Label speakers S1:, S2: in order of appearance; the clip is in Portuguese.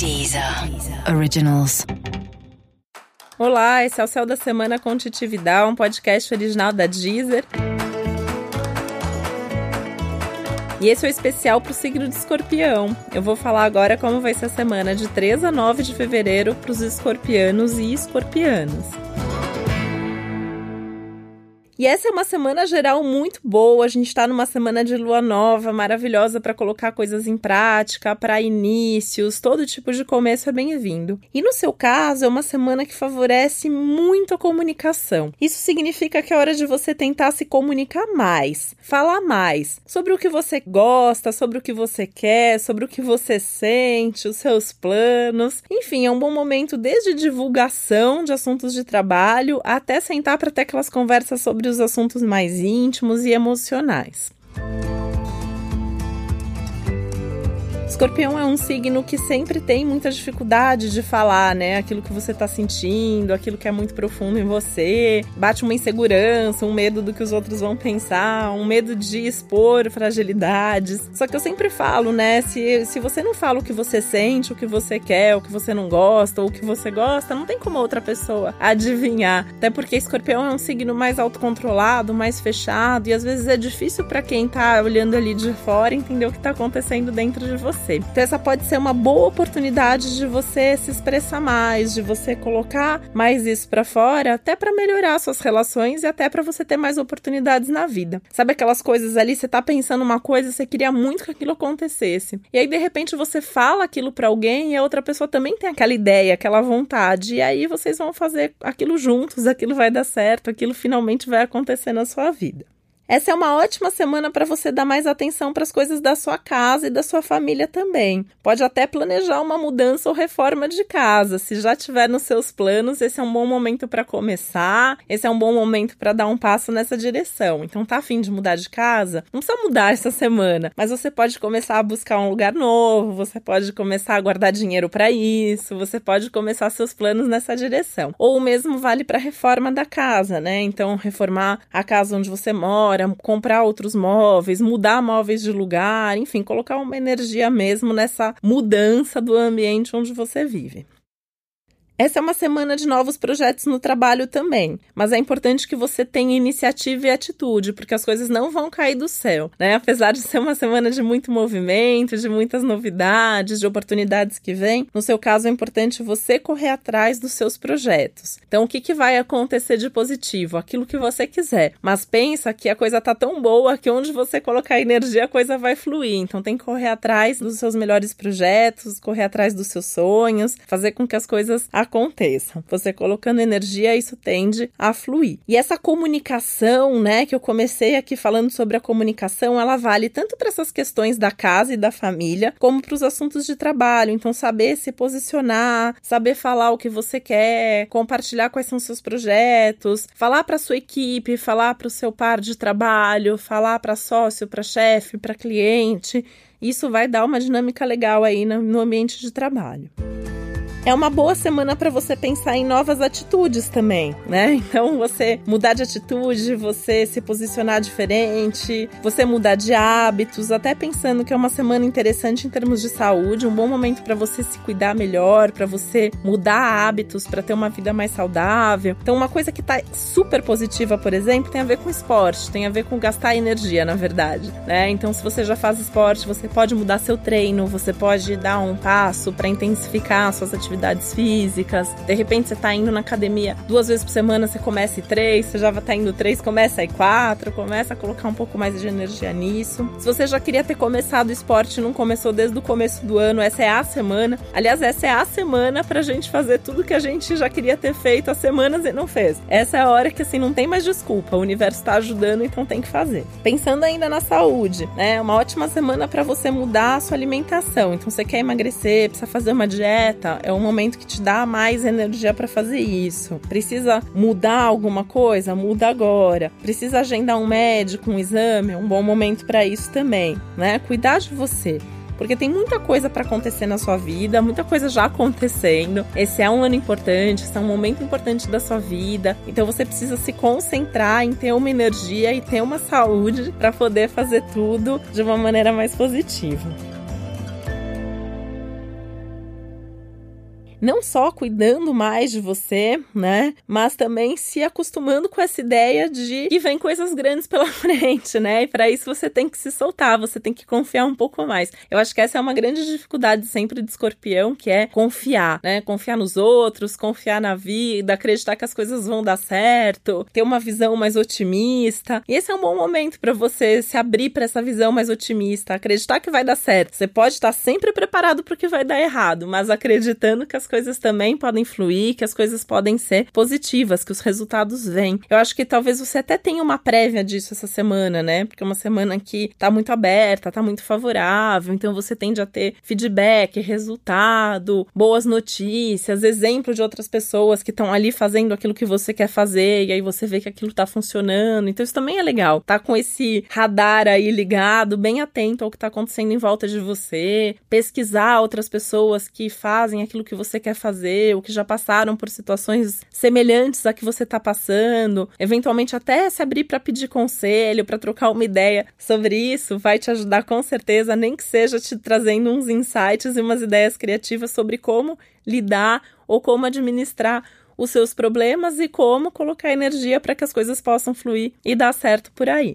S1: Deezer Originals.
S2: Olá, esse é o Céu da Semana com Titividade, um podcast original da Deezer. E esse é o especial para o signo de escorpião. Eu vou falar agora como vai ser a semana de 3 a 9 de fevereiro para os escorpianos e escorpianas. E essa é uma semana geral muito boa. A gente está numa semana de lua nova, maravilhosa para colocar coisas em prática, para inícios, todo tipo de começo é bem-vindo. E no seu caso, é uma semana que favorece muito a comunicação. Isso significa que é hora de você tentar se comunicar mais, falar mais sobre o que você gosta, sobre o que você quer, sobre o que você sente, os seus planos. Enfim, é um bom momento desde divulgação de assuntos de trabalho até sentar para ter aquelas conversas sobre os assuntos mais íntimos e emocionais. Escorpião é um signo que sempre tem muita dificuldade de falar, né? Aquilo que você tá sentindo, aquilo que é muito profundo em você. Bate uma insegurança, um medo do que os outros vão pensar, um medo de expor fragilidades. Só que eu sempre falo, né? Se, se você não fala o que você sente, o que você quer, o que você não gosta, ou o que você gosta, não tem como outra pessoa adivinhar. Até porque Escorpião é um signo mais autocontrolado, mais fechado, e às vezes é difícil para quem tá olhando ali de fora entender o que tá acontecendo dentro de você você. Então, essa pode ser uma boa oportunidade de você se expressar mais, de você colocar mais isso para fora, até para melhorar suas relações e até para você ter mais oportunidades na vida. Sabe aquelas coisas ali, você tá pensando uma coisa, você queria muito que aquilo acontecesse. E aí, de repente, você fala aquilo para alguém e a outra pessoa também tem aquela ideia, aquela vontade. E aí vocês vão fazer aquilo juntos, aquilo vai dar certo, aquilo finalmente vai acontecer na sua vida. Essa é uma ótima semana para você dar mais atenção para as coisas da sua casa e da sua família também. Pode até planejar uma mudança ou reforma de casa. Se já tiver nos seus planos, esse é um bom momento para começar. Esse é um bom momento para dar um passo nessa direção. Então, tá afim de mudar de casa? Não precisa mudar essa semana, mas você pode começar a buscar um lugar novo, você pode começar a guardar dinheiro para isso, você pode começar seus planos nessa direção. Ou o mesmo vale para reforma da casa, né? Então, reformar a casa onde você mora comprar outros móveis, mudar móveis de lugar, enfim, colocar uma energia mesmo nessa mudança do ambiente onde você vive. Essa é uma semana de novos projetos no trabalho também, mas é importante que você tenha iniciativa e atitude, porque as coisas não vão cair do céu, né? Apesar de ser uma semana de muito movimento, de muitas novidades, de oportunidades que vêm, no seu caso é importante você correr atrás dos seus projetos. Então, o que, que vai acontecer de positivo? Aquilo que você quiser, mas pensa que a coisa tá tão boa que onde você colocar energia a coisa vai fluir. Então, tem que correr atrás dos seus melhores projetos, correr atrás dos seus sonhos, fazer com que as coisas aconteçam. Você colocando energia, isso tende a fluir. E essa comunicação, né, que eu comecei aqui falando sobre a comunicação, ela vale tanto para essas questões da casa e da família, como para os assuntos de trabalho. Então, saber se posicionar, saber falar o que você quer, compartilhar quais são seus projetos, falar para sua equipe, falar para o seu par de trabalho, falar para sócio, para chefe, para cliente. Isso vai dar uma dinâmica legal aí no ambiente de trabalho é uma boa semana para você pensar em novas atitudes também, né? Então, você mudar de atitude, você se posicionar diferente, você mudar de hábitos, até pensando que é uma semana interessante em termos de saúde, um bom momento para você se cuidar melhor, para você mudar hábitos, para ter uma vida mais saudável. Então, uma coisa que tá super positiva, por exemplo, tem a ver com esporte, tem a ver com gastar energia, na verdade, né? Então, se você já faz esporte, você pode mudar seu treino, você pode dar um passo para intensificar suas atividades atividades físicas. De repente você tá indo na academia duas vezes por semana, você começa e três, você já tá indo três, começa aí quatro, começa a colocar um pouco mais de energia nisso. Se você já queria ter começado o esporte e não começou desde o começo do ano, essa é a semana. Aliás, essa é a semana pra gente fazer tudo que a gente já queria ter feito há semanas e não fez. Essa é a hora que assim não tem mais desculpa, o universo tá ajudando, então tem que fazer. Pensando ainda na saúde, né? Uma ótima semana para você mudar a sua alimentação. Então você quer emagrecer, precisa fazer uma dieta, é um momento que te dá mais energia para fazer isso. Precisa mudar alguma coisa? Muda agora. Precisa agendar um médico, um exame? Um bom momento para isso também, né? Cuidar de você porque tem muita coisa para acontecer na sua vida, muita coisa já acontecendo. Esse é um ano importante, esse é um momento importante da sua vida. Então você precisa se concentrar em ter uma energia e ter uma saúde para poder fazer tudo de uma maneira mais positiva. Não só cuidando mais de você, né? Mas também se acostumando com essa ideia de que vem coisas grandes pela frente, né? E para isso você tem que se soltar, você tem que confiar um pouco mais. Eu acho que essa é uma grande dificuldade sempre de escorpião, que é confiar, né? Confiar nos outros, confiar na vida, acreditar que as coisas vão dar certo, ter uma visão mais otimista. E esse é um bom momento para você se abrir para essa visão mais otimista, acreditar que vai dar certo. Você pode estar sempre preparado para o que vai dar errado, mas acreditando que as coisas também podem fluir, que as coisas podem ser positivas, que os resultados vêm. Eu acho que talvez você até tenha uma prévia disso essa semana, né? Porque é uma semana que tá muito aberta, tá muito favorável, então você tende a ter feedback, resultado, boas notícias, exemplo de outras pessoas que estão ali fazendo aquilo que você quer fazer e aí você vê que aquilo tá funcionando. Então isso também é legal. Tá com esse radar aí ligado, bem atento ao que tá acontecendo em volta de você, pesquisar outras pessoas que fazem aquilo que você quer fazer, ou que já passaram por situações semelhantes a que você tá passando, eventualmente até se abrir para pedir conselho, para trocar uma ideia sobre isso, vai te ajudar com certeza, nem que seja te trazendo uns insights e umas ideias criativas sobre como lidar ou como administrar os seus problemas e como colocar energia para que as coisas possam fluir e dar certo por aí.